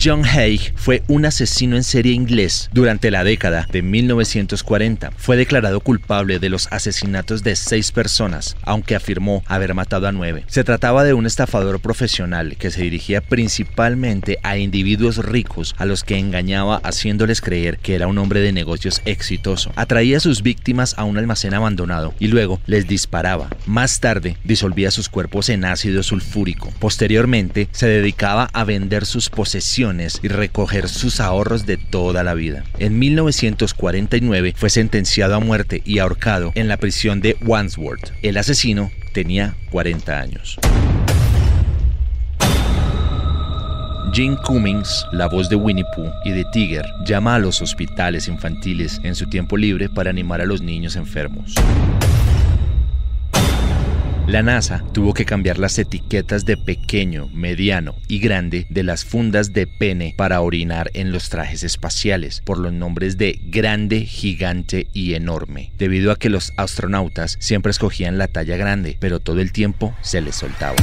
John Haig fue un asesino en serie inglés durante la década de 1940. Fue declarado culpable de los asesinatos de seis personas, aunque afirmó haber matado a nueve. Se trataba de un estafador profesional que se dirigía principalmente a individuos ricos a los que engañaba haciéndoles creer que era un hombre de negocios exitoso. Atraía a sus víctimas a un almacén abandonado y luego les disparaba. Más tarde disolvía sus cuerpos en ácido sulfúrico. Posteriormente se dedicaba a vender sus posesiones y recoger sus ahorros de toda la vida. En 1949 fue sentenciado a muerte y ahorcado en la prisión de Wandsworth. El asesino tenía 40 años. Jim Cummings, la voz de Winnie Pooh y de Tiger, llama a los hospitales infantiles en su tiempo libre para animar a los niños enfermos. La NASA tuvo que cambiar las etiquetas de pequeño, mediano y grande de las fundas de pene para orinar en los trajes espaciales por los nombres de grande, gigante y enorme, debido a que los astronautas siempre escogían la talla grande, pero todo el tiempo se les soltaba.